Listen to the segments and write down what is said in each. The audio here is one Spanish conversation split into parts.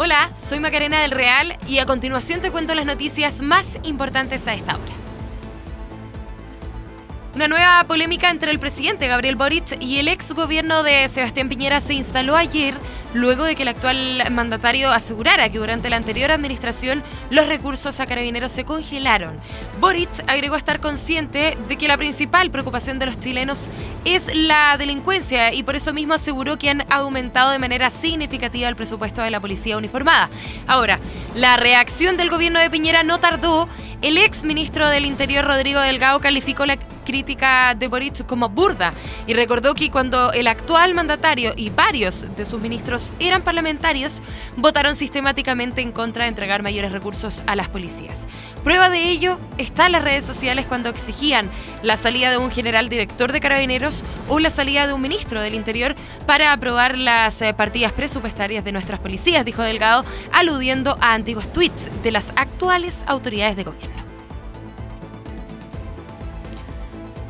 Hola, soy Macarena del Real y a continuación te cuento las noticias más importantes a esta hora. Una nueva polémica entre el presidente Gabriel Boric y el ex gobierno de Sebastián Piñera se instaló ayer luego de que el actual mandatario asegurara que durante la anterior administración los recursos a carabineros se congelaron. Boric agregó estar consciente de que la principal preocupación de los chilenos es la delincuencia y por eso mismo aseguró que han aumentado de manera significativa el presupuesto de la policía uniformada. Ahora, la reacción del gobierno de Piñera no tardó. El ex ministro del Interior, Rodrigo Delgado, calificó la crítica de Boric como burda y recordó que cuando el actual mandatario y varios de sus ministros eran parlamentarios, votaron sistemáticamente en contra de entregar mayores recursos a las policías. Prueba de ello está en las redes sociales cuando exigían la salida de un general director de carabineros o la salida de un ministro del Interior para aprobar las eh, partidas presupuestarias de nuestras policías, dijo Delgado, aludiendo a antiguos tweets de las actuales autoridades de gobierno.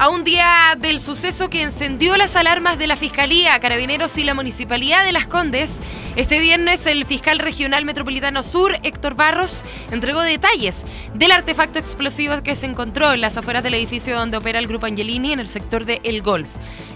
A un día del suceso que encendió las alarmas de la Fiscalía, Carabineros y la Municipalidad de Las Condes, este viernes el fiscal regional metropolitano sur, Héctor Barros, entregó detalles del artefacto explosivo que se encontró en las afueras del edificio donde opera el Grupo Angelini en el sector de El Golf.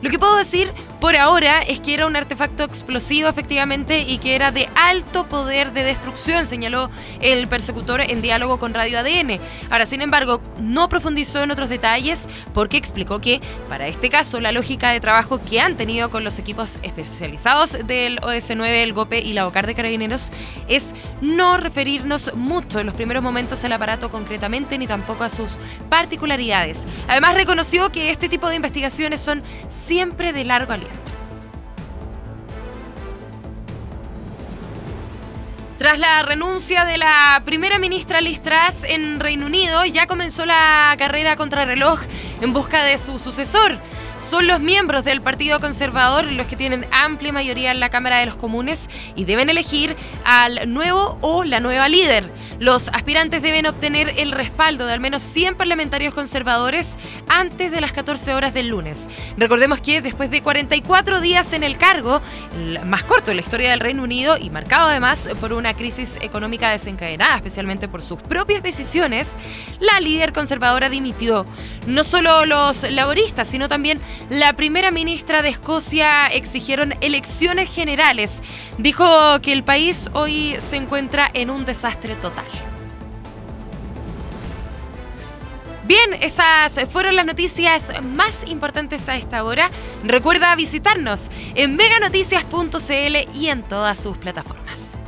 Lo que puedo decir por ahora es que era un artefacto explosivo efectivamente y que era de alto poder de destrucción, señaló el persecutor en diálogo con Radio ADN. Ahora, sin embargo, no profundizó en otros detalles porque explicó que para este caso la lógica de trabajo que han tenido con los equipos especializados del OS9, el GOPE y la OCAR de Carabineros es no referirnos mucho en los primeros momentos al aparato concretamente ni tampoco a sus particularidades. Además reconoció que este tipo de investigaciones son siempre de largo aliento. Tras la renuncia de la primera ministra Liz Truss en Reino Unido, ya comenzó la carrera contra reloj en busca de su sucesor. Son los miembros del Partido Conservador los que tienen amplia mayoría en la Cámara de los Comunes y deben elegir al nuevo o la nueva líder. Los aspirantes deben obtener el respaldo de al menos 100 parlamentarios conservadores antes de las 14 horas del lunes. Recordemos que después de 44 días en el cargo, el más corto en la historia del Reino Unido y marcado además por una crisis económica desencadenada, especialmente por sus propias decisiones, la líder conservadora dimitió. No solo los laboristas, sino también la primera ministra de Escocia exigieron elecciones generales. Dijo que el país hoy se encuentra en un desastre total. Bien, esas fueron las noticias más importantes a esta hora. Recuerda visitarnos en meganoticias.cl y en todas sus plataformas.